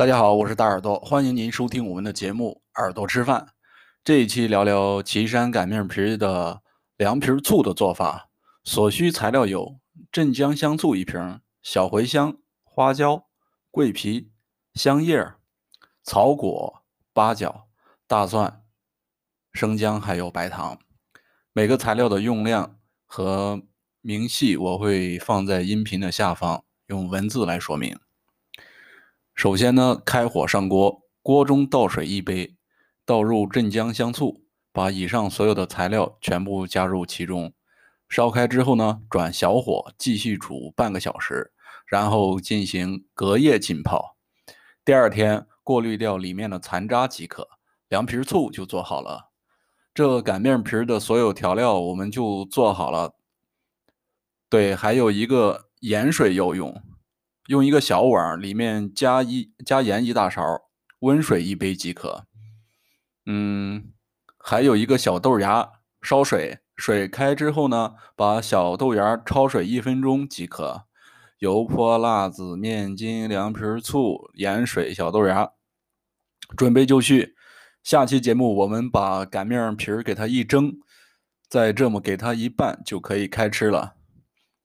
大家好，我是大耳朵，欢迎您收听我们的节目《耳朵吃饭》。这一期聊聊岐山擀面皮的凉皮醋的做法。所需材料有镇江香醋一瓶、小茴香、花椒、桂皮、香叶、草果、八角、大蒜、生姜，还有白糖。每个材料的用量和明细我会放在音频的下方，用文字来说明。首先呢，开火上锅，锅中倒水一杯，倒入镇江香醋，把以上所有的材料全部加入其中。烧开之后呢，转小火继续煮半个小时，然后进行隔夜浸泡。第二天过滤掉里面的残渣即可，凉皮醋就做好了。这擀面皮的所有调料我们就做好了。对，还有一个盐水要用。用一个小碗，里面加一加盐一大勺，温水一杯即可。嗯，还有一个小豆芽，烧水，水开之后呢，把小豆芽焯水一分钟即可。油泼辣子面筋凉皮醋盐水小豆芽，准备就绪。下期节目我们把擀面皮儿给它一蒸，再这么给它一拌，就可以开吃了。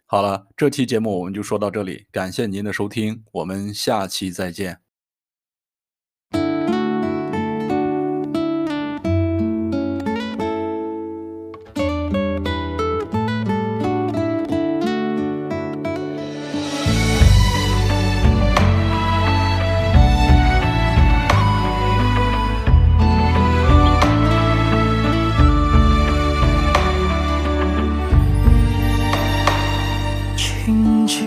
好了，这期节目我们就说到这里，感谢您的收听，我们下期再见。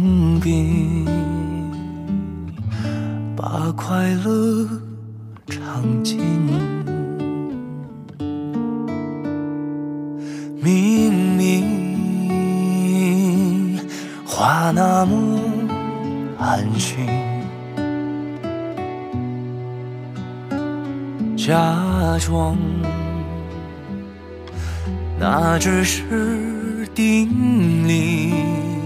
痛并把快乐尝尽，明明话那么安心，假装那只是定理。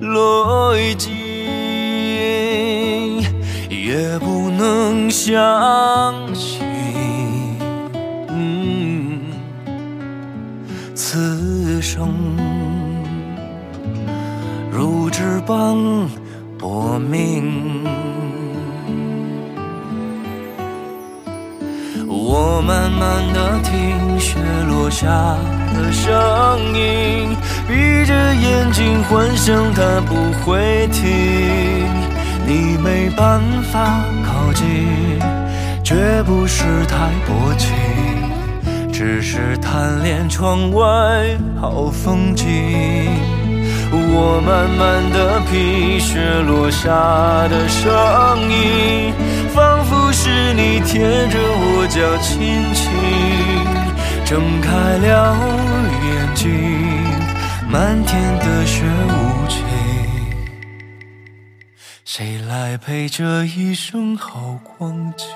落尽也不能相信，此生如纸般薄命。我慢慢的听雪落下的声音。闭着眼睛幻想它不会停，你没办法靠近，绝不是太薄情，只是贪恋窗外好风景。我慢慢的品雪落下的声音，仿佛是你贴着我脚轻轻睁开了眼睛。漫天的雪无情，谁来陪这一生好光景？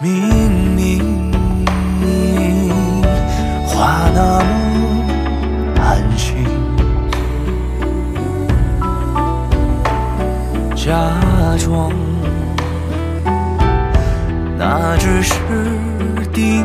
明明话那么安心，假装那只是定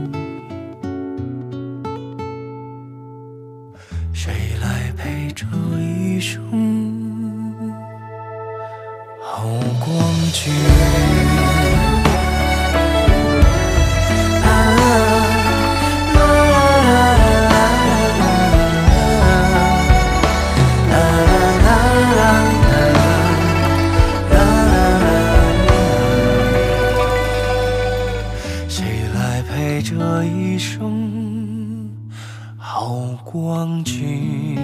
好光景？啊啦啦啦啦啦谁来陪这一生好光景？